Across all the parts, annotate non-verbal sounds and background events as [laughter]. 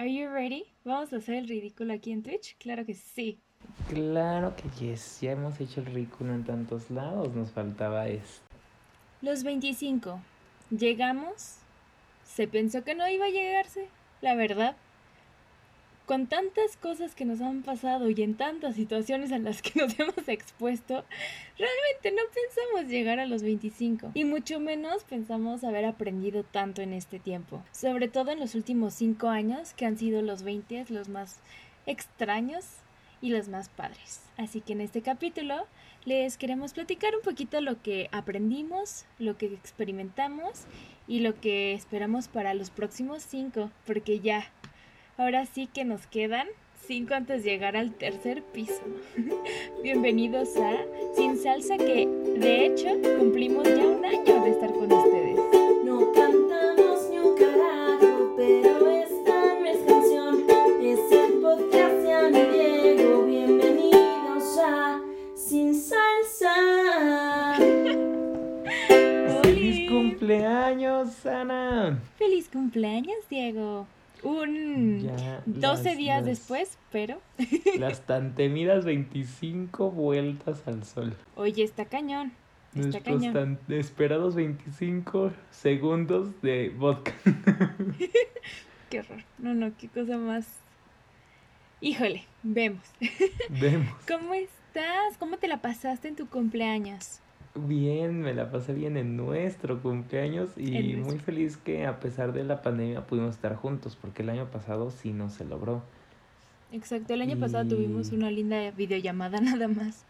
Are you ready? ¿Vamos a hacer el ridículo aquí en Twitch? Claro que sí. Claro que yes, ya hemos hecho el ridículo en tantos lados, nos faltaba esto. Los 25. ¿Llegamos? Se pensó que no iba a llegarse, la verdad. Con tantas cosas que nos han pasado y en tantas situaciones en las que [laughs] nos hemos expuesto, realmente no pensamos llegar a los 25 y mucho menos pensamos haber aprendido tanto en este tiempo, sobre todo en los últimos 5 años que han sido los 20 los más extraños y los más padres. Así que en este capítulo les queremos platicar un poquito lo que aprendimos, lo que experimentamos y lo que esperamos para los próximos 5, porque ya Ahora sí que nos quedan cinco antes de llegar al tercer piso. [laughs] Bienvenidos a Sin Salsa que de hecho cumplimos ya un año de estar con ustedes. No cantamos ni un carajo, pero esta no es canción, es el podcast de Ana y Diego. Bienvenidos a Sin Salsa. [laughs] ¡Feliz cumpleaños, Ana! ¡Feliz cumpleaños, Diego! Un Ya 12 las- días las- después, pero Las tan temidas 25 vueltas al sol. oye, está cañón. Está Nuestros cañón. tan esperados 25 segundos de vodka. [laughs] Qué horror. No, no, qué cosa más. Híjole, vemos. Vemos. [laughs] ¿Cómo estás? ¿Cómo te la pasaste en tu cumpleaños? Bien, me la pasé bien en nuestro cumpleaños y muy feliz que a pesar de la pandemia pudimos estar juntos porque el año pasado sí no se logró. Exacto, el año pasado tuvimos una linda videollamada [laughs] nada más.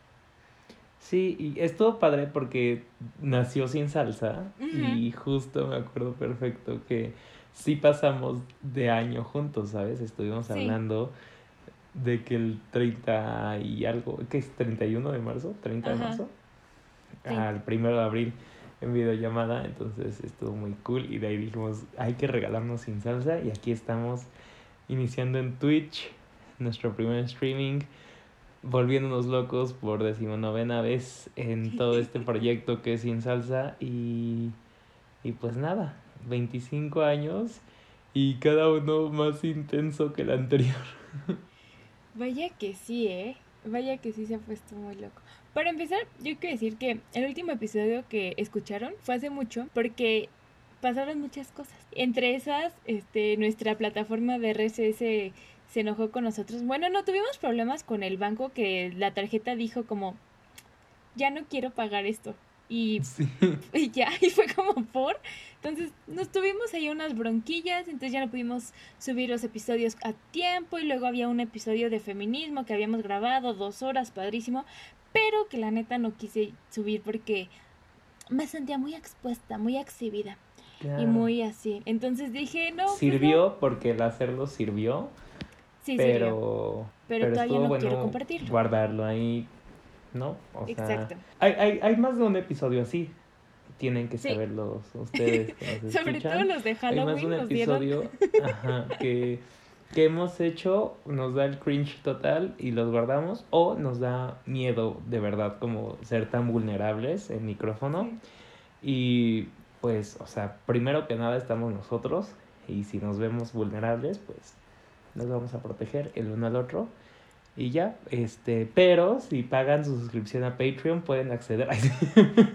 Sí, y estuvo padre porque nació sin salsa y justo me acuerdo perfecto que sí pasamos de año juntos, ¿sabes? Estuvimos Sí. hablando de que el 30 y algo, ¿qué es? ¿31 de marzo? ¿30 de marzo? Sí. Al primero de abril en videollamada, entonces estuvo muy cool y de ahí dijimos, hay que regalarnos sin salsa y aquí estamos iniciando en Twitch nuestro primer streaming, volviéndonos locos por decimonovena vez en todo este [laughs] proyecto que es sin salsa y, y pues nada, 25 años y cada uno más intenso que el anterior. [laughs] Vaya que sí, ¿eh? Vaya que sí se ha puesto muy loco. Para empezar, yo quiero decir que el último episodio que escucharon fue hace mucho porque pasaron muchas cosas. Entre esas, este, nuestra plataforma de RSS se enojó con nosotros. Bueno, no tuvimos problemas con el banco que la tarjeta dijo como, ya no quiero pagar esto. Y Sí. [laughs] y ya, y fue como por. Entonces nos tuvimos ahí unas bronquillas, entonces ya no pudimos subir los episodios a tiempo y luego había un episodio de feminismo que habíamos grabado dos horas, padrísimo, pero que la neta no quise subir porque me sentía muy expuesta, muy exhibida y muy así. Entonces dije, no. pues no. Sirvió porque el hacerlo sirvió, Sí, sirvió. pero, Pero todavía no bueno quiero compartirlo. Guardarlo ahí, ¿no? O sea, Exacto. hay, hay, hay más de un episodio así. Tienen que Sí. saberlos ustedes que [laughs] Sobre escuchan. todo los de Hay más Halloween de un nos dieron. episodio ajá, que, que hemos hecho, nos da el cringe total y los guardamos, o nos da miedo de verdad como ser tan vulnerables en micrófono. Y pues, o sea, primero que nada estamos nosotros y si nos vemos vulnerables, pues nos vamos a proteger el uno al otro. Y ya, este, pero si pagan su suscripción a Patreon pueden acceder a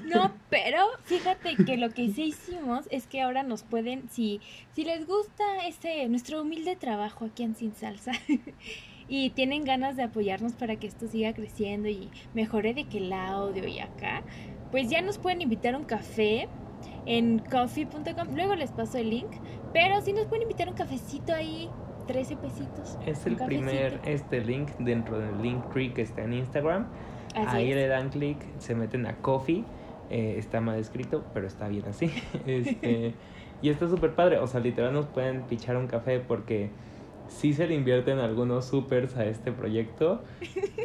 No, pero [laughs] fíjate que lo que sí hicimos es que ahora nos pueden, si, si les gusta este nuestro humilde trabajo aquí en Sin Salsa [laughs] y tienen ganas de apoyarnos para que esto siga creciendo y mejore de que el audio y acá, pues ya nos pueden invitar a un café en coffee.com. Luego les paso el link, pero si nos pueden invitar a un cafecito ahí, 13 pesitos. Es el primer este link dentro del link tree que está en Instagram. Así Ahí es. le dan clic, se meten a Coffee. Eh, está mal escrito, pero está bien así. [laughs] Este, [laughs] y está súper padre. O sea, literal nos pueden pichar un café porque sí se le invierten algunos supers a este proyecto.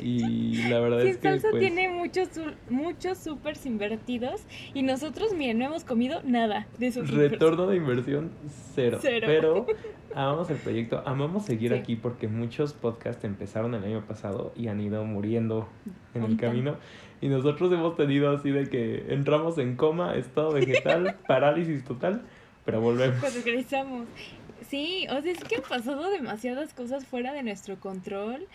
Y [laughs] la verdad Sin es que Salsa pues, tiene muchos muchos supers invertidos y nosotros, miren, no hemos comido nada de esos supers. retorno de inversión cero. Cero. Pero amamos el proyecto, amamos seguir Sí. aquí porque muchos podcasts empezaron el año pasado y han ido muriendo en el camino. Y nosotros hemos tenido así de que entramos en coma, estado vegetal, [laughs] parálisis total, pero volvemos. Pues regresamos. Sí, o sea, es que han pasado demasiadas cosas fuera de nuestro control,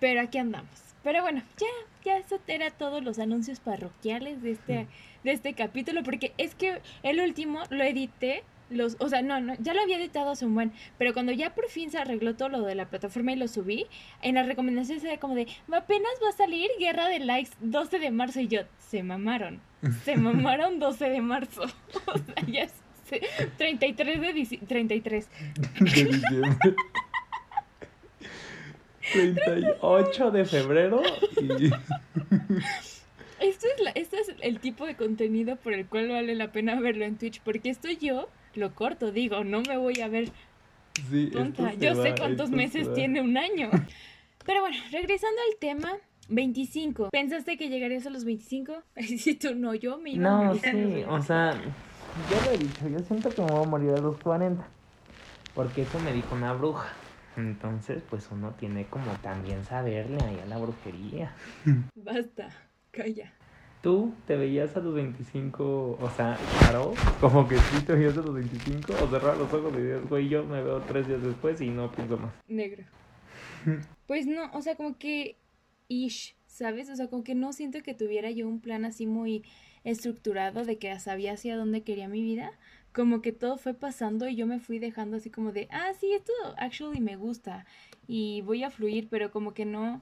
pero aquí andamos. Pero bueno, ya, ya eso era todos los anuncios parroquiales de este, de este capítulo, porque es que el último lo edité, los, o sea, no, no, ya lo había editado hace un buen, pero cuando ya por fin se arregló todo lo de la plataforma y lo subí, en las recomendaciones era como de, apenas va a salir Guerra de Likes 12 de marzo, y yo, se mamaron, se [laughs] mamaron 12 de marzo, [laughs] o sea, ya es 33 de dici- 33. De diciembre. 38 de febrero y Esto es, la, este es el tipo de contenido por el cual vale la pena verlo en Twitch, porque esto yo lo corto, digo, no me voy a ver sí, tonta. Yo sé cuántos meses tiene un año. [laughs] Pero bueno, regresando al tema, 25. ¿Pensaste que llegarías a los 25? [laughs] Si tú no, yo me iba a No, morir a sí, 25. o sea, yo lo he dicho, yo siento que me voy a morir a los 40. Porque eso me dijo una bruja. Entonces, pues uno tiene como también saberle ahí a la brujería. [laughs] Basta, calla. ¿Tú te veías a los 25, o sea, claro, como que sí te veías a los 25, o cerrar los ojos y dices, güey, yo me veo tres días después y no pienso más? Negro. [laughs] Pues no, o sea, como que ish, ¿sabes? O sea, como que no siento que tuviera yo un plan así muy estructurado de que sabía hacia dónde quería mi vida. Como que todo fue pasando y yo me fui dejando así como de, ah, sí, esto actually me gusta y voy a fluir, pero como que no,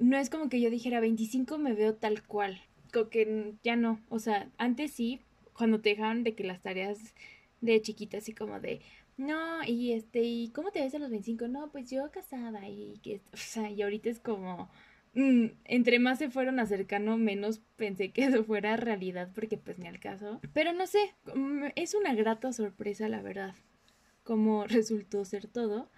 no es como que yo dijera 25 me veo tal cual. Como que ya no, o sea, antes sí, cuando te dejaban de que las tareas de chiquita así como de, no, y este, ¿y cómo te ves a los 25? No, pues yo casada y que, o sea, y ahorita es como, mm, entre más se fueron acercando, menos pensé que [laughs] eso fuera realidad, porque pues ni al caso. Pero no sé, mm, es una grata sorpresa, la verdad, como [laughs] resultó ser todo,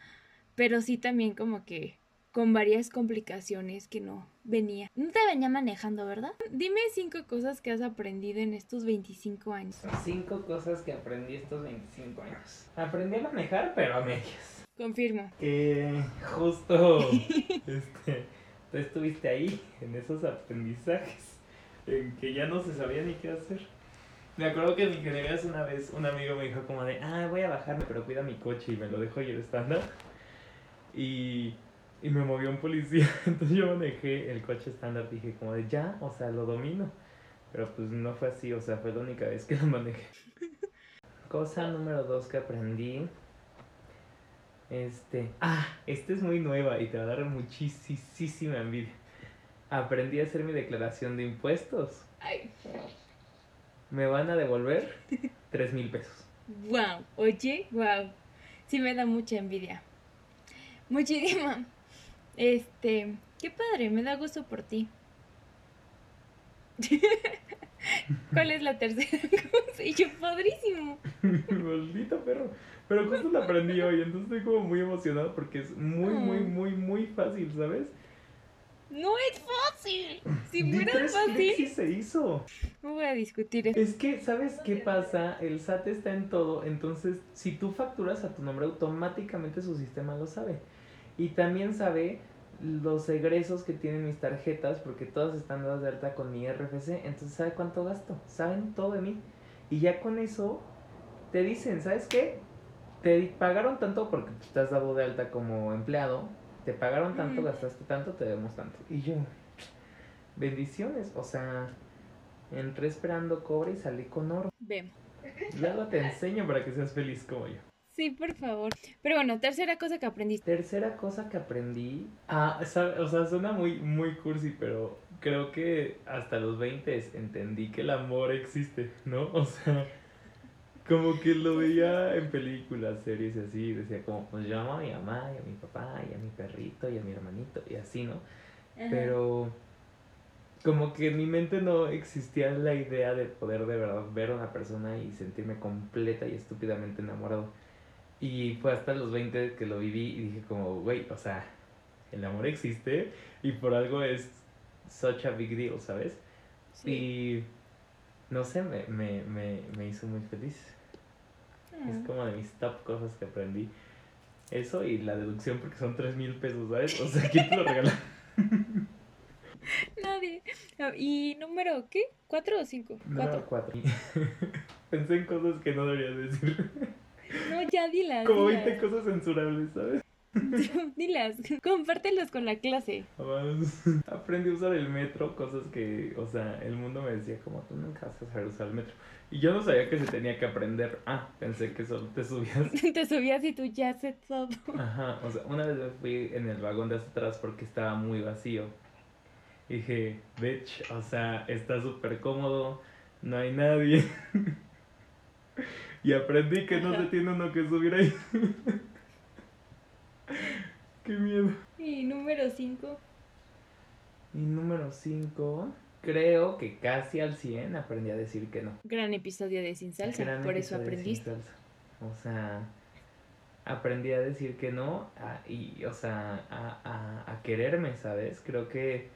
pero sí también como que con varias complicaciones que no venía. No te venía manejando, ¿verdad? Dime cinco cosas que has aprendido en estos 25 años. Cinco cosas que aprendí estos 25 años. Aprendí a manejar, pero a medias. Confirmo. Que justo, [laughs] este, tú estuviste ahí, en esos aprendizajes, en que ya no se sabía ni qué hacer. Me acuerdo que en ingenierías una vez un amigo me dijo como de, ah, voy a bajarme, pero cuida mi coche y me lo dejo ir estándar. Y, y me movió un policía, [laughs] entonces yo manejé el coche estándar, dije como de, ya, o sea, lo domino. Pero pues no fue así, o sea, fue la única vez que lo manejé. [laughs] Cosa número dos que aprendí. Este. Ah, esta es muy nueva y te va a dar muchísima envidia. Aprendí a hacer mi declaración de impuestos. Ay, Me van a devolver [laughs] tres mil pesos. wow, oye, wow. Sí me da mucha envidia. Muchísima. Este, qué padre, me da gusto por ti. [laughs] ¿Cuál es la tercera [laughs] cosa? Y yo, padrísimo. [laughs] Maldito perro. Pero justo la aprendí hoy, entonces estoy como muy emocionado porque es muy, muy, Mm. muy, muy fácil, ¿sabes? No es fácil. Si fuera fácil, se hizo. no voy a discutir eso. Es que, ¿sabes qué pasa? El SAT está en todo, entonces si tú facturas a tu nombre, automáticamente su sistema lo sabe. Y también sabe los egresos que tienen mis tarjetas, porque todas están dadas de alta con mi RFC, entonces sabe cuánto gasto, saben todo de mí. Y ya con eso te dicen, ¿sabes qué? Te pagaron tanto porque tú estás dado de alta como empleado, te pagaron tanto, gastaste tanto, te debemos tanto. Y yo, bendiciones, o sea, entré esperando cobre y salí con oro. Ve. Luego te enseño para que seas feliz como yo. Sí, por favor. Pero bueno, tercera cosa que aprendiste. Tercera cosa que aprendí. Ah, o sea, suena muy, muy cursi, pero creo que hasta los 20 entendí que el amor existe, ¿no? [laughs] O sea, como que lo veía en películas, series y así, y decía como, pues yo amo a mi mamá y a mi papá y a mi perrito y a mi hermanito y así, ¿no? Pero como que en mi mente no existía la idea de poder de verdad ver a una persona y sentirme completa y estúpidamente enamorado. Y fue hasta los 20 que lo viví y dije como, güey, o sea, el amor existe y por algo es such a big deal, ¿sabes? Sí. Y no sé, me, me, me, me hizo muy feliz. Ah. Es como de mis top cosas que aprendí. Eso y la deducción porque son 3 mil pesos, ¿sabes? O sea, ¿quién te lo regala? [laughs] [laughs] Nadie. Ah, ¿Y número qué? ¿Cuatro o cinco? Número Cuatro. 4. [laughs] Pensé en cosas que no debería decir. No, ya dilas. Como dilas. 20 cosas censurables, ¿sabes? [laughs] dilas. [laughs] Compártelos con la clase. Además, aprendí a usar el metro, cosas que, o sea, el mundo me decía como tú nunca vas a saber usar el metro. Y yo no sabía que se tenía que aprender. Ah, pensé que solo te subías. [laughs] Te subías y tú ya sé todo. Ajá, o sea, una vez me fui en el vagón de hasta atrás porque estaba muy vacío. Y dije, bitch, o sea, está súper cómodo, no hay nadie. Y aprendí que no se tiene uno que subir ahí. [laughs] Qué miedo. Y número 5. Y número 5, creo que casi al 100 aprendí a decir que no. Gran episodio de Sin Salsa. Gran por eso de aprendiste. Sin Salsa. O sea, aprendí a decir que no a- y, o sea, a, a, a quererme, ¿sabes? Creo que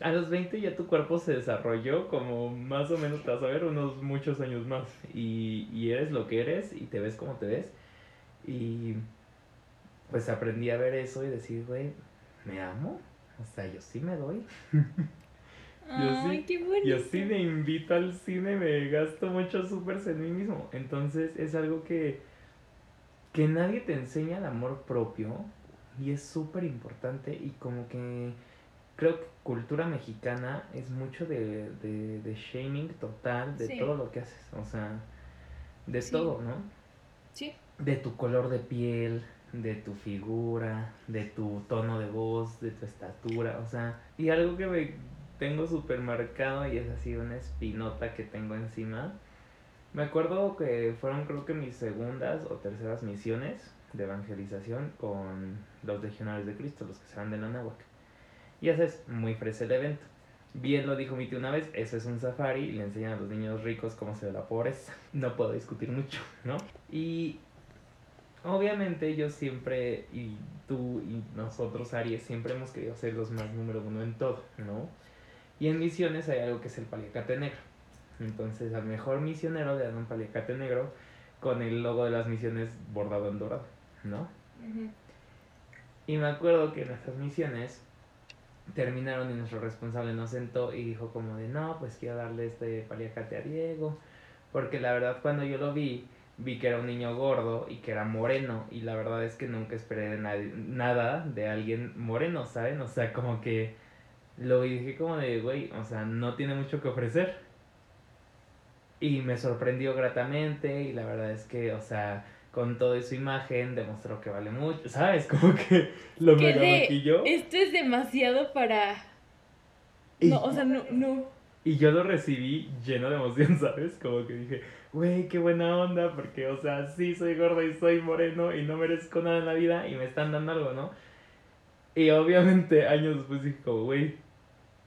a los 20 ya tu cuerpo se desarrolló como más o menos, te vas a ver, unos muchos años más. Y, y eres lo que eres y te ves como te ves. Y pues aprendí a ver eso y decir, güey, ¿me amo? O sea, yo sí me doy. [laughs] Ay, sí- qué bonito. Yo sí me invito al cine, me gasto muchos supers en mí mismo. Entonces es algo que, que nadie te enseña el amor propio y es súper importante y como que creo que cultura mexicana es mucho de, de, de shaming total de Sí. todo lo que haces. O sea, de Sí. todo, ¿no? Sí. de tu color de piel, de tu figura, de tu tono de voz, de tu estatura, o sea, y algo que me tengo súper marcado y es así una espinota que tengo encima. Me acuerdo que fueron creo que mis segundas o terceras misiones de evangelización con los legionarios de Cristo, los que se van de la náhuac. Y ese es muy fresa el evento. Bien lo dijo mi tío una vez, eso es un safari y le enseñan a los niños ricos cómo se ve la pobreza. [laughs] No puedo discutir mucho, ¿no? Y obviamente yo siempre, y tú y nosotros, Aries, siempre hemos querido ser los más número uno en todo, ¿no? Y en misiones hay algo que es el paliacate negro. Entonces al mejor misionero le dan un paliacate negro con el logo de las misiones bordado en dorado, ¿no? Y me acuerdo que en nuestras misiones terminaron y nuestro responsable nos sentó y dijo como de, no, pues quiero darle este paliacate a Diego. Porque la verdad cuando yo lo vi, vi que era un niño gordo y que era moreno. Y la verdad es que nunca esperé de nada de alguien moreno, ¿saben? O sea, como que lo vi dije como de, güey, o sea, no tiene mucho que ofrecer. Y me sorprendió gratamente y la verdad es que, o sea, con toda su imagen demostró que vale mucho, ¿sabes? [laughs] Como que lo Que mega maquilló. Esto es demasiado para. Y, No, o sea, no, no. y yo lo recibí lleno de emoción, [laughs] ¿sabes? Como que dije, güey, qué buena onda, porque, o sea, sí soy gordo y soy moreno y no merezco nada en la vida y me están dando algo, ¿no? Y obviamente [laughs] años después dije como, güey,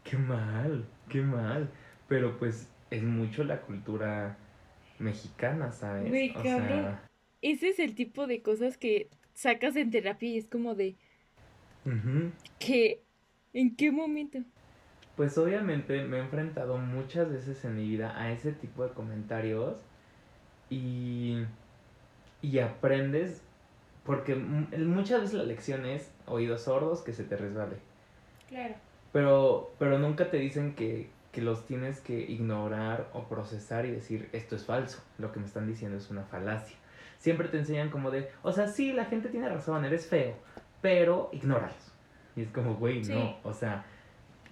qué mal, qué mal. Pero pues es mucho la cultura mexicana, ¿sabes? O sea, Ese es el tipo de cosas que sacas en terapia y es como de. ujú. ¿Qué? ¿En qué momento? Pues obviamente me he enfrentado muchas veces en mi vida a ese tipo de comentarios y, y aprendes, porque mu- muchas veces la lección es oídos sordos que se te resbale, Claro. pero, pero nunca te dicen que, que los tienes que ignorar o procesar y decir esto es falso, lo que me están diciendo es una falacia. Siempre te enseñan como de, o sea, sí, la gente tiene razón, eres feo, pero ignóralos. Y es como, güey, Sí. no, o sea,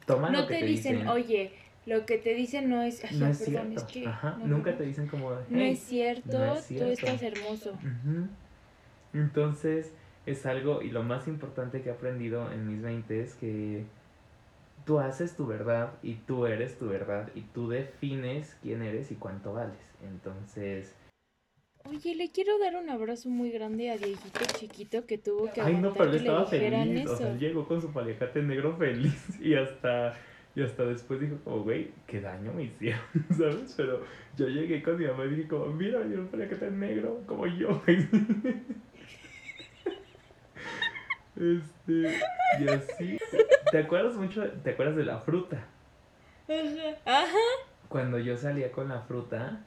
toma No lo que te te dicen, oye, lo que te dicen no es. Ay, no es perdón, cierto. es que. Ajá, no, nunca no, te dicen como No es cierto, no es tú cierto. estás hermoso. Entonces, es algo, y lo más importante que he aprendido en mis 20 es que tú haces tu verdad y tú eres tu verdad y tú defines quién eres y cuánto vales. Entonces, Oye, le quiero dar un abrazo muy grande a Dieguito chiquito que tuvo que ay no, pero él estaba feliz, eso. o sea, llegó con su paliacate negro feliz [laughs] y hasta, y hasta después dijo como, güey, qué daño me hicieron, [laughs] ¿sabes? Pero yo llegué con mi mamá y dije como, mira, dieron un paliacate negro, como yo. [laughs] Este, y así. ¿Te acuerdas mucho? ¿Te acuerdas de la fruta? Ajá. Ajá. Cuando yo salía con la fruta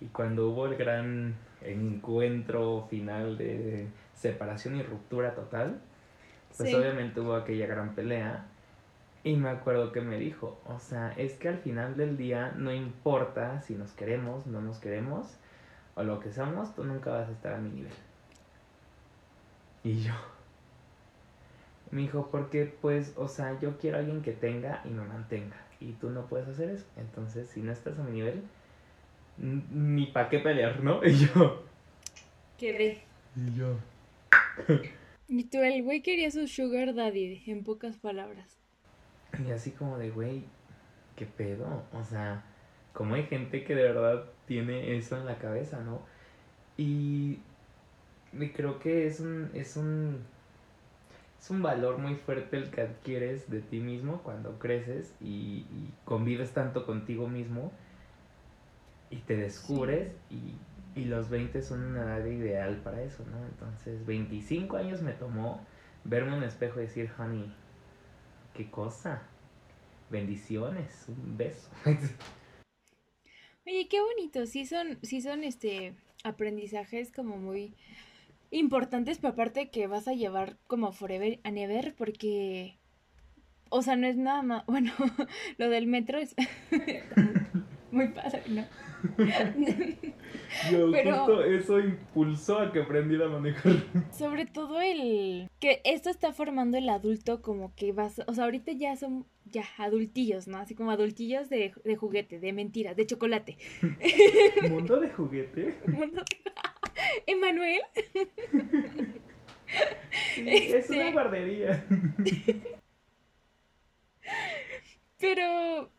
y cuando hubo el gran encuentro final de separación y ruptura total, pues Sí. obviamente hubo aquella gran pelea. Y me acuerdo que me dijo, o sea, es que al final del día no importa si nos queremos, no nos queremos. o lo que somos, tú nunca vas a estar a mi nivel. Y yo. [laughs] Me dijo, porque pues, o sea, yo quiero a alguien que tenga y me mantenga. Y tú no puedes hacer eso. Entonces, si no estás a mi nivel, ni para qué pelear, ¿no? [laughs] Y yo. Quedé. Y yo. Y tú, el güey quería su sugar daddy, en pocas palabras. Y así como de, güey, ¿qué pedo? O sea, como hay gente que de verdad tiene eso en la cabeza, ¿no? Y, y creo que es un, es un, es un valor muy fuerte el que adquieres de ti mismo cuando creces y, y convives tanto contigo mismo y te descubres y, y los 20 son una edad ideal para eso, ¿no? Entonces, 25 años me tomó verme en un espejo y decir, honey, qué cosa. Bendiciones, un beso. [laughs] Oye, qué bonito, sí son, sí son este aprendizajes como muy importantes, pero aparte que vas a llevar como forever and ever, porque, o sea, no es nada más, [laughs] bueno, lo del metro es [laughs] muy, padre, ¿no? [laughs] Yo Pero- justo eso impulsó a que aprendiera a manejar. Sobre todo el que esto está formando el adulto como que vas, o sea, ahorita ya son ya adultillos, ¿no? Así como adultillos de, de juguete, de mentira, de chocolate. [laughs] Mundo de juguete. [laughs] Emanuel, Sí, es una Este- guardería. pero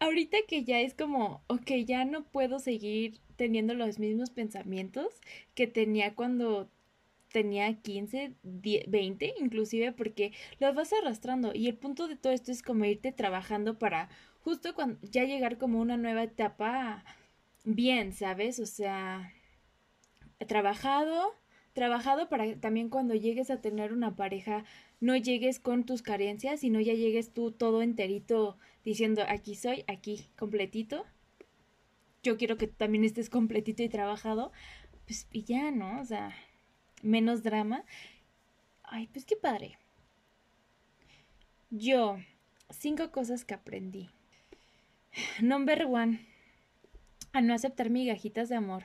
ahorita que ya es como, ok, ya no puedo seguir teniendo los mismos pensamientos que tenía cuando tenía 15, 10, 20 inclusive, porque los vas arrastrando. Y el punto de todo esto es como irte trabajando para justo cuando ya llegar como una nueva etapa bien, ¿sabes? O sea, trabajado, trabajado para también cuando llegues a tener una pareja no llegues con tus carencias, sino ya llegues tú todo enterito diciendo aquí soy, aquí completito. Yo quiero que tú también estés completito y trabajado. Pues y ya, ¿no? O sea, menos drama. Ay, pues qué padre. Yo, cinco cosas que aprendí. Number one, a no aceptar migajitas de amor.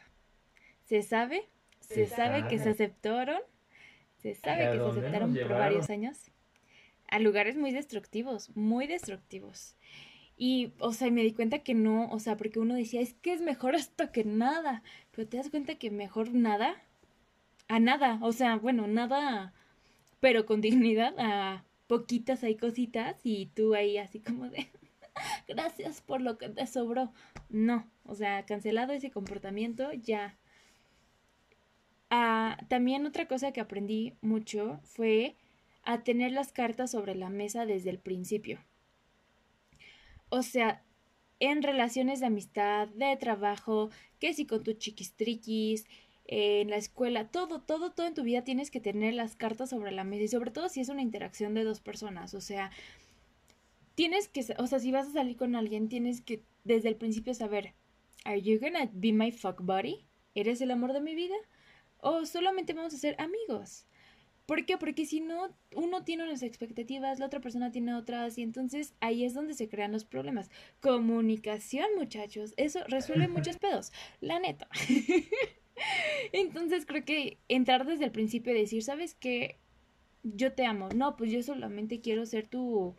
¿Se sabe? Se Se sabe que se aceptaron. Se ¿Y sabe que se aceptaron por varios años. A lugares muy destructivos, muy destructivos. Y, o sea, me di cuenta que no, o sea, porque uno decía, es que es mejor [laughs] esto que nada. Pero te das cuenta que mejor nada a nada. O sea, bueno, nada, pero con [laughs] dignidad, a poquitas hay cositas y tú ahí así como de, [laughs] gracias por lo que te sobró. No, o sea, cancelado ese comportamiento, ya. Ah, también otra cosa que aprendí mucho fue a tener las cartas sobre la mesa desde el principio. O sea, en relaciones de amistad, de trabajo, que si con tus chiquistriquis, en la escuela, todo, todo, todo en tu vida tienes que tener las cartas sobre la mesa y sobre todo si es una interacción de dos personas, o sea, tienes que, o sea, si vas a salir con alguien, tienes que desde el principio saber, ¿Are you gonna be my fuck buddy? ¿Eres el amor de mi vida? ¿O solamente vamos a ser amigos? ¿Por qué? Porque si no, uno tiene unas expectativas, la otra persona tiene otras, y entonces ahí es donde se crean los problemas. Comunicación, muchachos, eso resuelve muchos pedos, la neta. [laughs] Entonces creo que entrar desde el principio y decir, ¿sabes qué? Yo te amo. No, pues yo solamente quiero ser tu...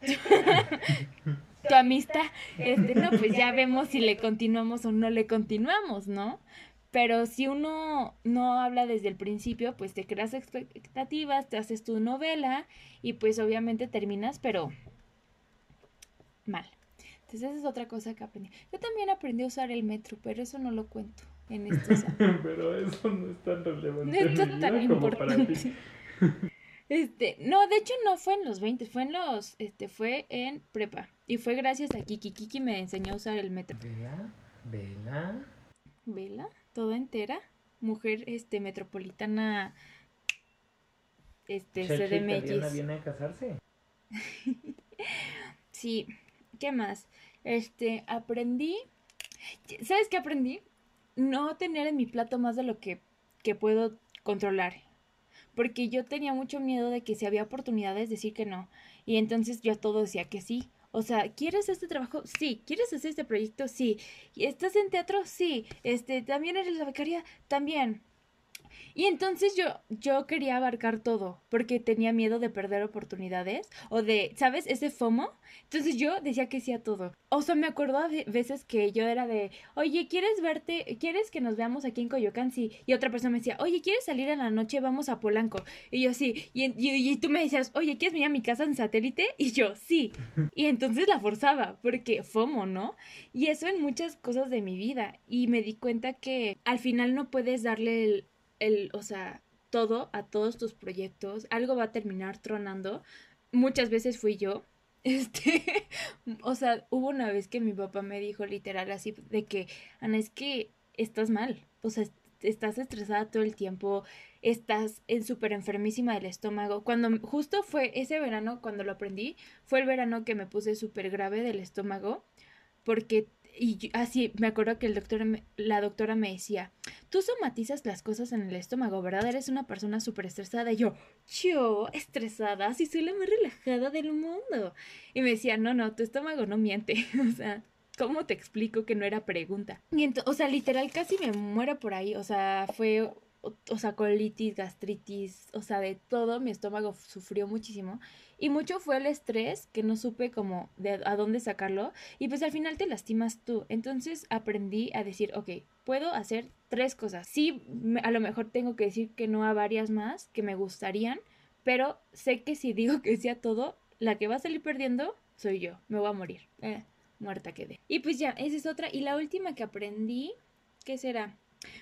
[laughs] tu amistad. Este, no, pues ya vemos si le continuamos o no le continuamos, ¿no? Pero si uno no habla desde el principio, pues te creas expectativas, te haces tu novela y pues obviamente terminas, pero mal. Entonces esa es otra cosa que aprendí. Yo también aprendí a usar el metro, pero eso no lo cuento en [laughs] estos años. Pero eso no es tan relevante. No es tan importante. [laughs] Este, no, de hecho no fue en los 20, fue en los, este, fue en prepa. Y fue gracias a Kiki. Kiki me enseñó a usar el metro. Vela, vela. Vela, toda entera. Mujer, este, metropolitana, este, CDMX. viene a casarse. [laughs] Sí, ¿qué más? Este, aprendí, ¿sabes qué aprendí? No tener en mi plato más de lo que, que puedo controlar. Porque yo tenía mucho miedo de que si había oportunidades decir que no. Y entonces yo todo decía que sí. O sea, ¿quieres este trabajo? Sí. ¿Quieres hacer este proyecto? Sí. ¿Y ¿Estás en teatro? Sí. Este, ¿también eres la becaria? También. Y entonces yo, yo quería abarcar todo, porque tenía miedo de perder oportunidades o de, ¿sabes? Ese FOMO. Entonces yo decía que sí a todo. O sea, me acuerdo de veces que yo era de, oye, ¿quieres verte? ¿Quieres que nos veamos aquí en Coyoacán? Sí. Y otra persona me decía, oye, ¿quieres salir en la noche? Vamos a Polanco. Y yo sí. Y, y, y tú me decías, oye, ¿quieres venir a mi casa en satélite? Y yo sí. [laughs] Y entonces la forzaba, porque FOMO, ¿no? Y eso en muchas cosas de mi vida. Y me di cuenta que al final no puedes darle el el, o sea, todo a todos tus proyectos, algo va a terminar tronando. Muchas veces fui yo. [laughs] Este, o sea, hubo una vez que mi papá me dijo literal así de que, Ana, es que estás mal, o sea, estás estresada todo el tiempo, estás en súper enfermísima del estómago. Cuando justo fue ese verano, cuando lo aprendí, fue el verano que me puse súper grave del estómago, porque y así me acuerdo que el doctor, la doctora me decía, tú somatizas las cosas en el estómago, ¿verdad? Eres una persona súper estresada. Y yo, yo, estresada, si soy la más relajada del mundo. Y me decía, no, no, tu estómago no miente. [laughs] o sea, ¿cómo te explico que no era pregunta? Y o sea, literal casi me muero por ahí. O sea, fue o, sea, colitis, gastritis, o sea, de todo, mi estómago sufrió muchísimo. Y mucho fue el estrés, que no supe como de a dónde sacarlo. Y pues al final te lastimas tú. Entonces aprendí a decir, ok, puedo hacer tres cosas. Sí, a lo mejor tengo que decir que no a varias más que me gustarían, pero sé que si digo que sí a todo, la que va a salir perdiendo soy yo. Me voy a morir. Eh, muerta quedé. Y pues ya, esa es otra. Y la última que aprendí, ¿qué será?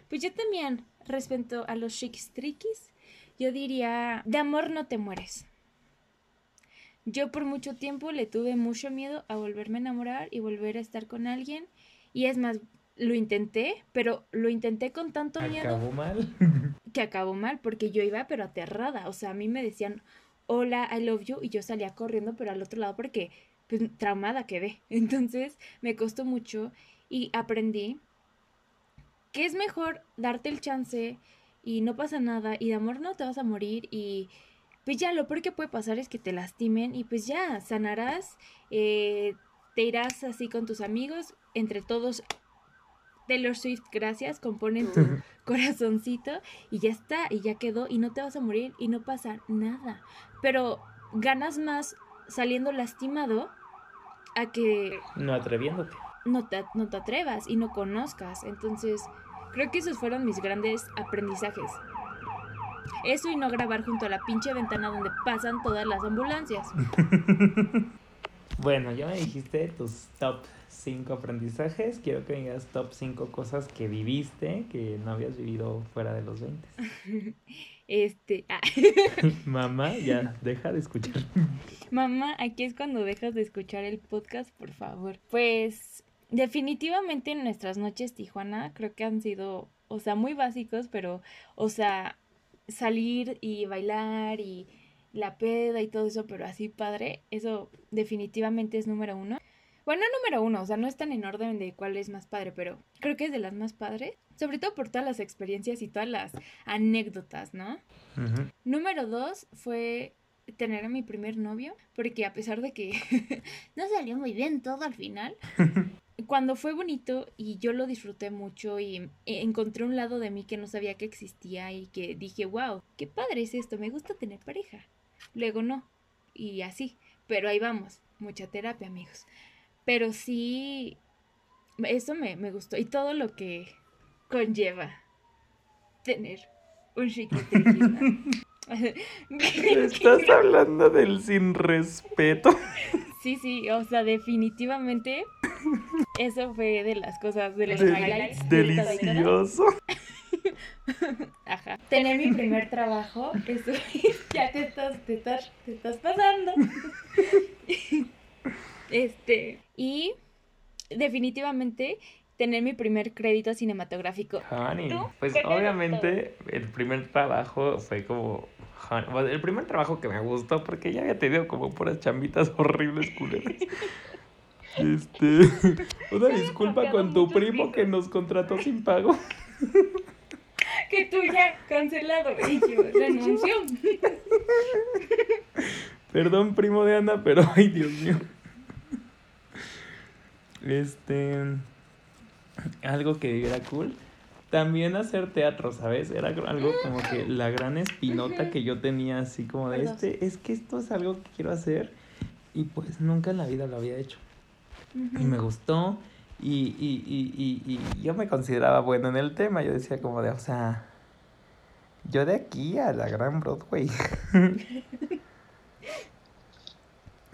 Pues yo también, respecto a los triquis, yo diría, de amor no te mueres. Yo por mucho tiempo le tuve mucho miedo a volverme a enamorar y volver a estar con alguien. Y es más, lo intenté, pero lo intenté con tanto miedo. Acabó mal. [laughs] Que acabó mal, porque yo iba pero aterrada. O sea, a mí me decían, hola, I love you, y yo salía corriendo, pero al otro lado porque pues, traumada quedé. [laughs] Entonces me costó mucho y aprendí que es mejor darte el chance y no pasa nada y de amor no te vas a morir y pues ya lo peor que puede pasar es que te lastimen y pues ya sanarás, eh, te irás así con tus amigos, entre todos Taylor Swift, gracias, componen tu [laughs] corazoncito y ya está, y ya quedó, y no te vas a morir y no pasa nada. Pero ganas más saliendo lastimado a que... No atreviéndote no te, no te atrevas y no conozcas. Entonces, creo que esos fueron mis grandes aprendizajes. Eso y no grabar junto a la pinche ventana donde pasan todas las ambulancias. [laughs] bueno, ya me dijiste tus top 5 aprendizajes. Quiero que me digas top 5 cosas que viviste que no habías vivido fuera de los 20. [laughs] Este. Ah. [laughs] Mamá, ya, deja de escuchar. Mamá, aquí es cuando dejas de escuchar el podcast, por favor. Pues definitivamente nuestras noches Tijuana creo que han sido, o sea, muy básicos, pero, o sea, salir y bailar y la peda y todo eso, pero así padre, eso definitivamente es número uno. Bueno, número uno, o sea, no están en orden de cuál es más padre, pero creo que es de las más padres, sobre todo por todas las experiencias y todas las anécdotas, ¿no? Número dos fue tener a mi primer novio, porque a pesar de que [laughs] no salió muy bien todo al final, [laughs] cuando fue bonito y yo lo disfruté mucho y encontré un lado de mí que no sabía que existía y que dije, wow, qué padre es esto, me gusta tener pareja. Luego no, y así, pero ahí vamos, mucha terapia amigos. Pero sí, eso me, me gustó y todo lo que conlleva tener un chiquitín. [laughs] ¿Estás hablando del sin respeto? [laughs] Sí, sí, o sea, definitivamente [laughs] eso fue de las cosas, de los highlights. Delicioso. [laughs] Ajá. Tener mi primer trabajo, eso ya te estás, te estás, te estás pasando. [laughs] Este, y definitivamente tener mi primer crédito cinematográfico. Honey, pues obviamente el primer trabajo fue como el primer trabajo que me gustó, porque ya había tenido como puras chambitas [laughs] horribles culeras. Este, [laughs] una disculpa con tu primo que nos contrató sin pago. [laughs] Que tú ya cancelado y yo renunció. Perdón, primo de Ana, pero ay, Dios mío. Este. Algo que era cool. También hacer teatro, ¿sabes? Era algo como que la gran espinota que yo tenía, así como de este, es que esto es algo que quiero hacer y pues nunca en la vida lo había hecho. Y me gustó y, y, y, y, y yo me consideraba bueno en el tema, yo decía como de, o sea, yo de aquí a la gran Broadway. [laughs]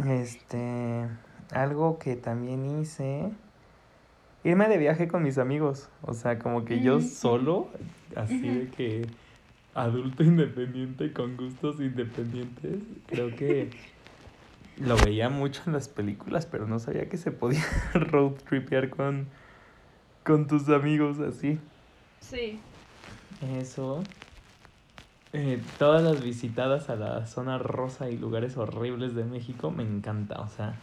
este, algo que también hice irme de viaje con mis amigos. O sea, como que yo solo, así de que adulto independiente con gustos independientes, creo que lo veía mucho en las películas, pero no sabía que se podía [laughs] road tripear con, con tus amigos así. Sí. Eso. Eh, todas las visitadas a la zona rosa y lugares horribles de México me encanta. O sea,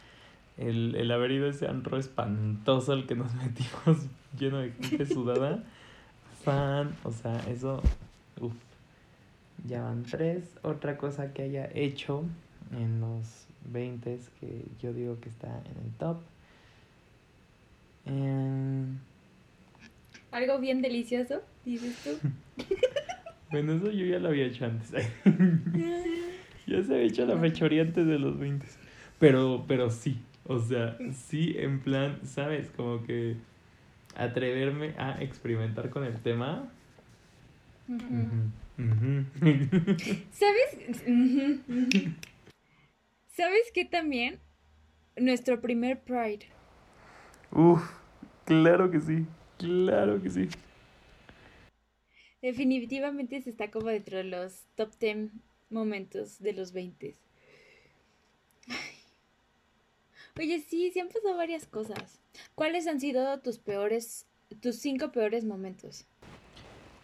el, el haber ido a ese antro espantoso al que nos [laughs] metimos lleno de gente sudada. Fan, o sea, eso, uff. Ya van tres. Otra cosa que haya hecho en los 20 que yo digo que está en el top. Em, Algo bien delicioso, dices tú. [laughs] bueno, eso yo ya lo había hecho antes. [laughs] ya se había hecho la fechoría antes de los 20. Pero, pero sí, o sea, sí, en plan, ¿sabes? Como que atreverme a experimentar con el tema. ¿Sabes? ¿Sabes qué también? Nuestro primer Pride. Uf, claro que sí, claro que sí. Definitivamente se está como dentro de los top 10 momentos de los 20. Oye, sí, se han pasado varias cosas. ¿Cuáles han sido tus peores, tus cinco peores momentos?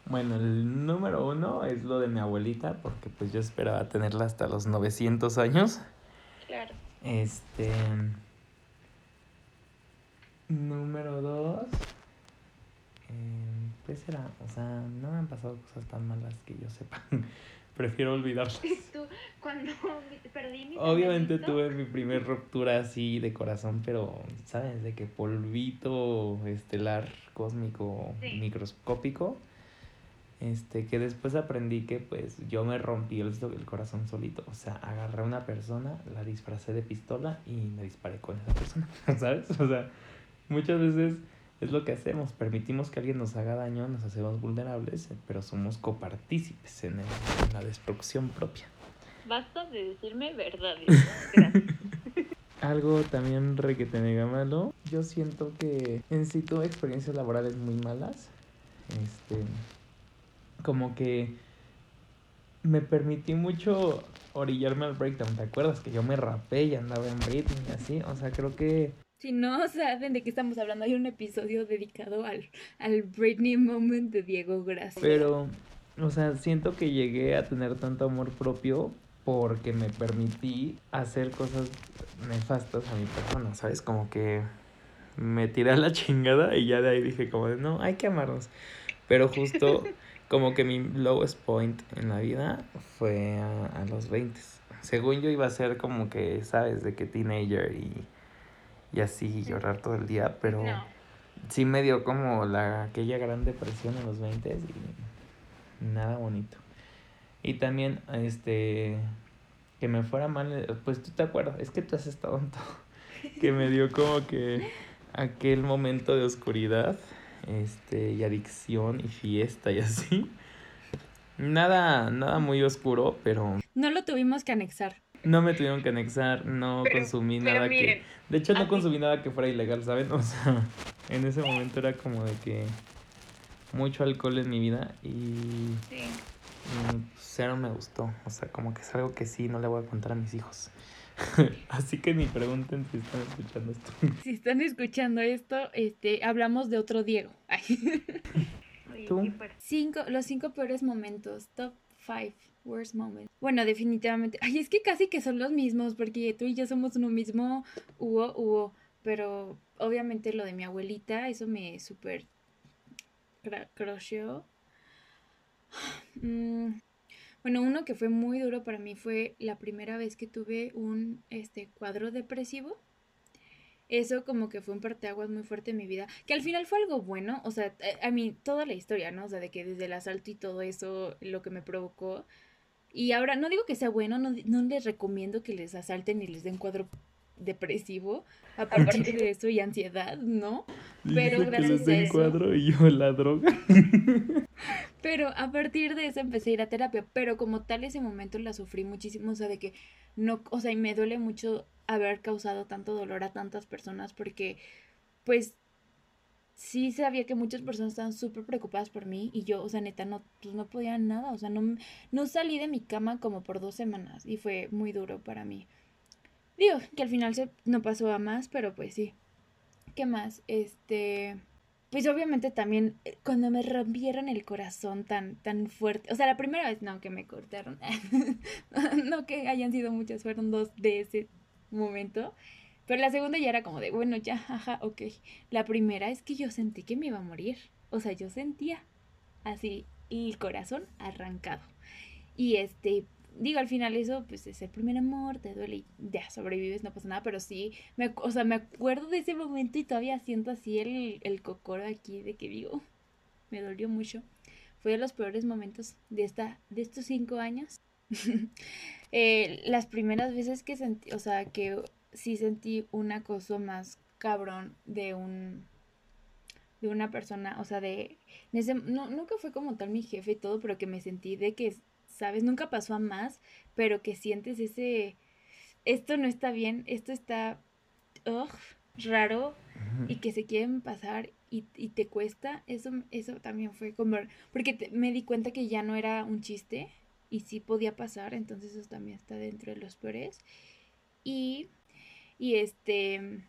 Bueno, el número uno es lo de mi abuelita, porque pues yo esperaba tenerla hasta los 900 años. Claro. Este. Número dos. eh, ¿Qué será? O sea, no me han pasado cosas tan malas que yo sepa. [laughs] Prefiero olvidarlas. [laughs] Tú, cuando perdí mi Obviamente tuve mi primer ruptura así de corazón, pero, ¿sabes? De que polvito estelar, cósmico, Sí. microscópico. Este, que después aprendí que pues yo me rompí el, el corazón solito. O sea, agarré a una persona, la disfracé de pistola y me disparé con esa persona. [laughs] ¿Sabes? O sea, muchas veces es lo que hacemos. Permitimos que alguien nos haga daño, nos hacemos vulnerables, pero somos copartícipes en, el- en la destrucción propia. Basta de decirme verdades. Gracias. [laughs] Algo también requete mega malo. Yo siento que en sí tuve experiencias laborales muy malas. Este. Como que me permití mucho orillarme al breakdown. ¿Te acuerdas que yo me rapé y andaba en Britney y así? O sea, creo que Si no [laughs] saben de qué estamos hablando, hay un episodio dedicado al, al Britney Moment de Diego Gracia. Pero, o sea, siento que llegué a tener tanto amor propio porque me permití hacer cosas nefastas a mi persona, ¿sabes? Como que me tiré a la chingada y ya de ahí dije como de, no, hay que amarnos. Pero justo [laughs] como que mi lowest point en la vida fue a, a los 20. Según yo iba a ser como que, ¿sabes? De que teenager y, y así llorar todo el día, pero No. sí me dio como la aquella gran depresión en los 20 y nada bonito. Y también este que me fuera mal, eh, pues tú te acuerdas, es que tú has estado en todo. [laughs] Que me dio como que aquel momento de oscuridad, este y adicción y fiesta y así. Nada nada muy oscuro, pero No lo tuvimos que anexar. No me tuvieron que anexar, no Pero- consumí pero nada miren, que... De hecho, no consumí nada que fuera ilegal, ¿saben? [laughs] O sea, en ese momento era como de que mucho alcohol en mi vida y Sí. mm, cero me gustó. O sea, como que es algo que sí no le voy a contar a mis hijos. [laughs] Así que ni pregunten si están escuchando esto. [laughs] Si están escuchando esto, este, hablamos de otro Diego. Ay. ¿Tú? Cinco, los cinco peores momentos, top five Bueno, definitivamente. [laughs] Ay, es que casi que son los mismos, porque tú y yo somos uno mismo, hubo, hubo. Pero obviamente lo de mi abuelita, eso me súper crusheó. [sighs] Mm, Bueno, uno que fue muy duro para mí fue la primera vez que tuve un este cuadro depresivo. eso como que fue un parteaguas muy fuerte en mi vida, que al final fue algo bueno, o sea, eh, a mí toda la historia, ¿no? O sea, de que desde el asalto y todo eso, lo que me provocó. Y ahora, no digo que sea bueno, no, no les recomiendo que les asalten y les den cuadro depresivo a partir de eso y ansiedad, ¿no? Pero gracias a eso. cuadro y yo la droga. [laughs] Pero a partir de eso empecé a ir a terapia, pero como tal ese momento la sufrí muchísimo, o sea, de que no, o sea, y me duele mucho haber causado tanto dolor a tantas personas porque pues sí sabía que muchas personas estaban súper preocupadas por mí y yo, o sea, neta, no, pues no podía nada, o sea, no, no salí de mi cama como por dos semanas y fue muy duro para mí. Digo, que al final se, no pasó a más, pero pues sí. ¿Qué más? Este... Pues obviamente también eh, cuando me rompieron el corazón tan, tan fuerte, o sea, la primera vez no que me cortaron, [laughs] no que hayan sido muchas, fueron dos de ese momento, pero la segunda ya era como de, bueno, ya, ajá, ok. La primera es que yo sentí que me iba a morir, o sea, yo sentía así el corazón arrancado. Y este, digo, al final eso, pues es el primer amor, te duele ya sobrevives, no pasa nada, pero sí, me, o sea, me acuerdo de ese momento y todavía siento así el, el cocoro aquí de que digo, me dolió mucho. Fue de los peores momentos de, esta, de estos cinco años. [laughs] eh, las primeras veces que sentí, o sea, que sí sentí un acoso más cabrón de un de una persona, o sea, de ese, no, nunca fue como tal mi jefe y todo, pero que me sentí de que ¿sabes? Nunca pasó a más, pero que sientes ese, esto no está bien, esto está raro y que se quieren pasar y, y, te cuesta, eso, eso también fue como, porque me di cuenta que ya no era un chiste y sí podía pasar, entonces eso también está dentro de los peores. Y, y este...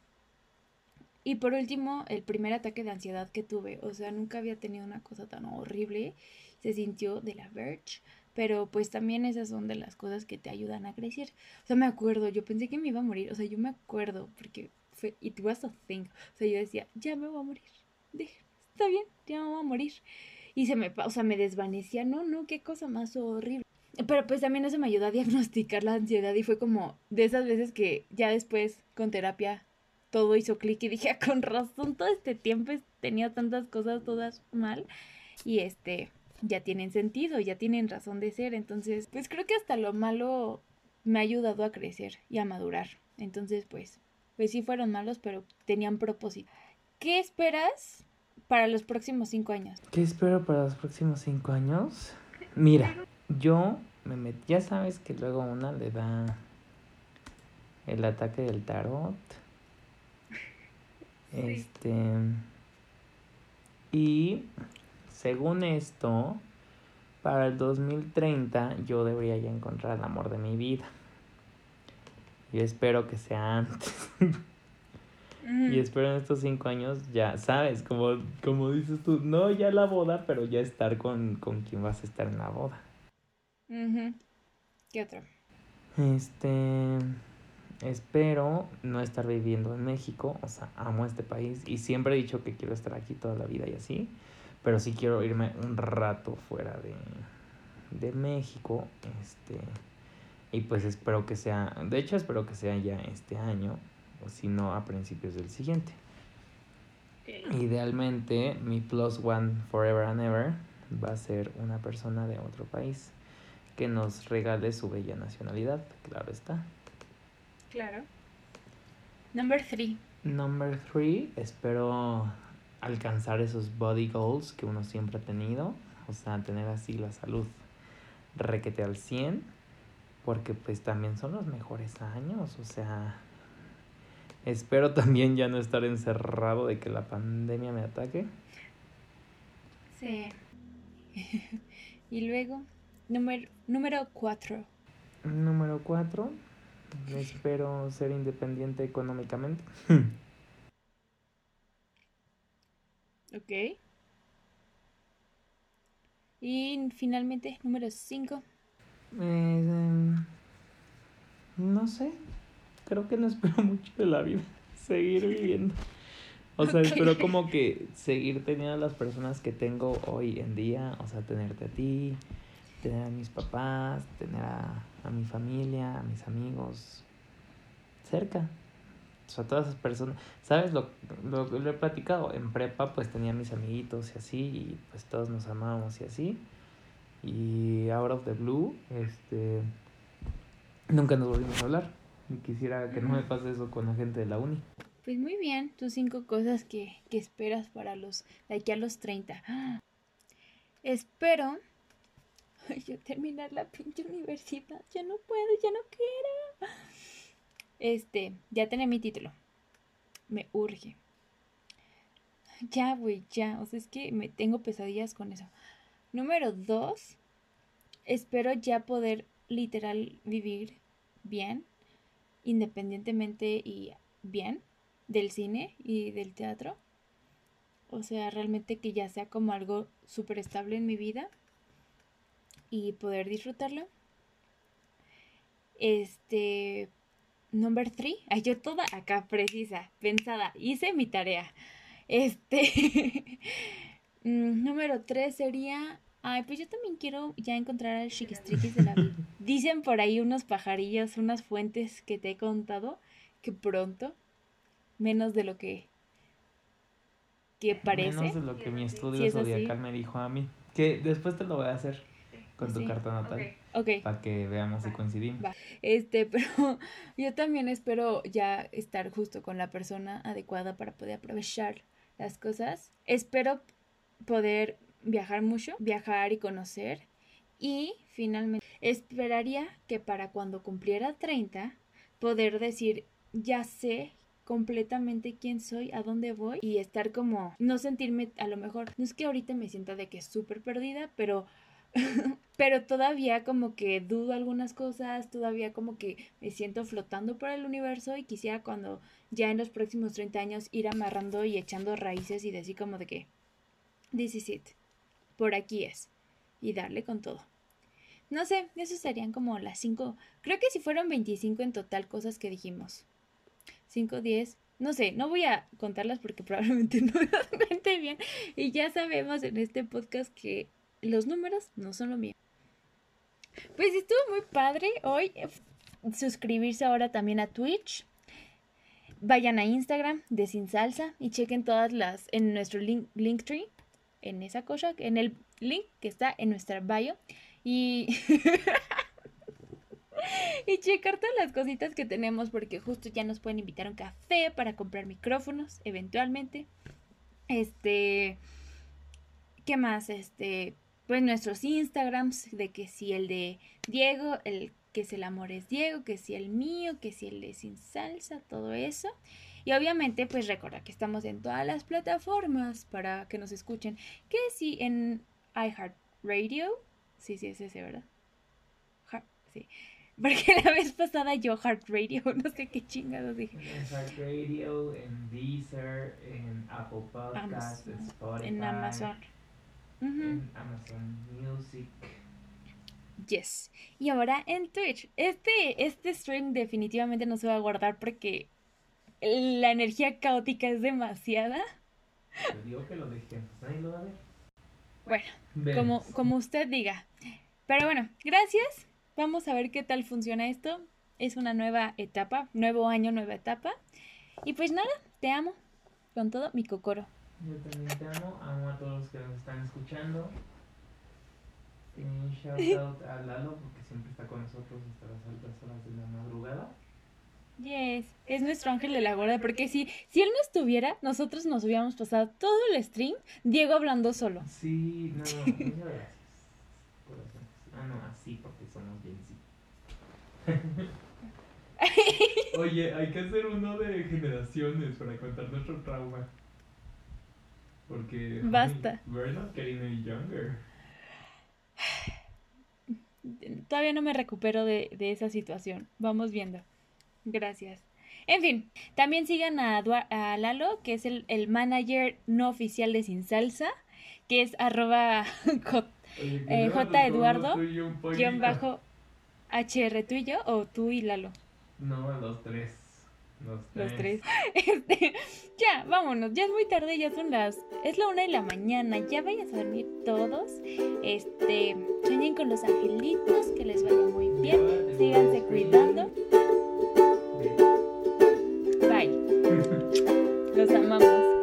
Y por último, el primer ataque de ansiedad que tuve. O sea, nunca había tenido una cosa tan horrible. Se sintió de la Verge pero pues también esas son de las cosas que te ayudan a crecer. O sea, me acuerdo, yo pensé que me iba a morir, o sea, yo me acuerdo, porque fue, it was a thing, o sea, yo decía, ya me voy a morir, está bien, ya me voy a morir. Y se me, o sea, me desvanecía, no, no, qué cosa más horrible. Pero pues también eso me ayudó a [laughs] diagnosticar la ansiedad y fue como de esas veces que ya después con terapia todo hizo clic y dije, ah, con razón, todo este tiempo tenía tantas cosas todas mal. Y este, ya tienen sentido, ya tienen razón de ser. Entonces, pues creo que hasta lo malo me ha ayudado a crecer y a madurar. Entonces, pues, pues sí fueron malos, pero tenían propósito. ¿Qué esperas para los próximos cinco años? ¿Qué espero para los próximos cinco años? Mira, yo me metí, ya sabes que luego una le da el ataque del tarot. Este. Y según esto, para el 2030 yo debería ya encontrar el amor de mi vida. Y espero que sea antes. y espero en estos cinco años ya, sabes, como, como dices tú, no ya la boda, pero ya estar con, con quien vas a estar en la boda. ¿Qué otro? Este, espero no estar viviendo en México, o sea, amo este país y siempre he dicho que quiero estar aquí toda la vida y así pero sí quiero irme un rato fuera de, de México, este, y pues espero que sea, de hecho espero que sea ya este año, o si no a principios del siguiente. Idealmente mi plus one forever and ever va a ser una persona de otro país que nos regale su bella nacionalidad, claro está. Claro. Number three. Number three, espero alcanzar esos body goals que uno siempre ha tenido, o sea, tener así la salud requete al 100, porque pues también son los mejores años, o sea, espero [laughs] también ya no estar encerrado de que la pandemia me ataque. Sí. [laughs] y luego, número, número 4. Número 4, espero ser independiente económicamente. Ok. Y finalmente, número 5. Eh, no sé. Creo que no espero [laughs] mucho de la vida. Seguir viviendo. O sea, espero como [laughs] que seguir teniendo a las personas que tengo hoy en día. O sea, tenerte a ti, tener a mis papás, tener a, a mi familia, a mis amigos cerca. O sea, todas esas personas, ¿sabes? Lo, lo, lo he platicado. En prepa, pues tenía mis amiguitos y así, y pues todos nos amábamos y así. Y out of the blue, este. Nunca nos volvimos a hablar. Y quisiera que no me pase eso con la gente de la uni. Pues muy bien, tus cinco cosas que, que esperas para los de aquí a los 30. ¡Ah! Espero [laughs] yo terminar la pinche universidad. Ya no puedo, ya no quiero. Este, ya tenía mi título. Me urge. Ya, güey, ya. O sea, es que me tengo pesadillas con eso. Número dos, espero ya poder literal vivir bien, independientemente y bien del cine y del teatro. O sea, realmente que ya sea como algo súper estable en mi vida y poder disfrutarlo. Este, number three, ay, yo toda acá precisa, pensada, hice mi tarea. Este, [laughs] mm, número tres sería, ay, pues yo también quiero ya encontrar al chiquistriquis de la vida. [laughs] Dicen por ahí unos pajarillos, unas fuentes que te he contado, que pronto, menos de lo que que parece. Menos de lo que mi estudio Sí, zodiacal me dijo a mí. Que después te lo voy a hacer con tu Sí. carta natal. Ok. Para que veamos si coincidimos. Va. Este, [laughs] pero yo también espero ya estar justo con la persona adecuada para poder aprovechar las cosas. Espero poder viajar mucho, viajar y conocer. Y finalmente, esperaría que para cuando cumpliera 30, poder decir, ya sé completamente quién soy, a dónde voy y estar como, no sentirme, a lo mejor, no es que ahorita me sienta de que súper perdida, pero [laughs] pero todavía como que dudo algunas cosas, todavía como que me siento flotando por el universo y quisiera cuando ya en los próximos 30 años ir amarrando y echando raíces y decir como de que this is it, por aquí es y darle con todo. No sé, esos serían como las 5, creo que si fueron 25 en total cosas que dijimos. 5, 10, no sé, no voy a contarlas porque [laughs] probablemente no las cuente bien y ya sabemos en este podcast que los números no son lo mío. Pues estuvo muy padre hoy. eh, Suscribirse ahora también a Twitch. Vayan a Instagram de Sin Salsa y chequen todas las en nuestro link, Linktree. En esa cosa, en el link que está en nuestra bio. Y. [laughs] y checar todas las cositas que tenemos porque justo ya nos pueden invitar a un café para comprar micrófonos eventualmente. Este. ¿Qué más? Este, pues nuestros Instagrams, de que si el de Diego, el que si el amor es Diego, que si el mío, que si el de sin salsa, todo eso. Y obviamente, pues recuerda que estamos en todas las plataformas para que nos escuchen. Que si en iHeartRadio, sí, sí, es ese, ¿verdad? Heart- sí. [laughs] Porque la vez pasada yo Heart Radio, [laughs] no sé qué chingados dije. En Radio, en Deezer, en Apple Podcast, en Spotify, en Amazon. En Amazon Music. Yes. Y ahora en Twitch. Este, este stream definitivamente no se va a guardar porque la energía caótica es demasiada. Te digo que lo dejé, nadie lo va a ver. Bueno, como, como usted diga. Pero bueno, gracias. Vamos a ver qué tal funciona esto. Es una nueva etapa, nuevo año, nueva etapa. Y pues nada, te amo con todo mi cocoro. Yo también te amo, amo a todos los que nos están escuchando. Y un shout out a Lalo porque siempre está con nosotros hasta las altas horas de la madrugada. Yes, es nuestro ángel de la guarda, porque si, si él no estuviera, nosotros nos hubiéramos pasado todo el stream Diego hablando solo. Sí, no, muchas gracias. Ah, no, así porque somos bien sí. [laughs] Oye, hay que hacer uno de generaciones para contar nuestro trauma. Porque. Basta. We're not getting any younger. Todavía no me recupero de, de esa situación. Vamos viendo. Gracias. En fin, también sigan a, a Lalo, que es el, el manager no oficial de Sin Salsa, que es arroba [laughs] J, Eh, J. Eduardo, guion bajo HR, tú y yo, o tú y Lalo. No, los tres. Los tres. [laughs] Este, ya, vámonos. Ya es muy tarde, ya son las. Es la una de la mañana. Ya vayan a dormir todos. Este, sueñen con los angelitos, que les vaya muy bien. Síganse cuidando. Bye. [laughs] Los amamos.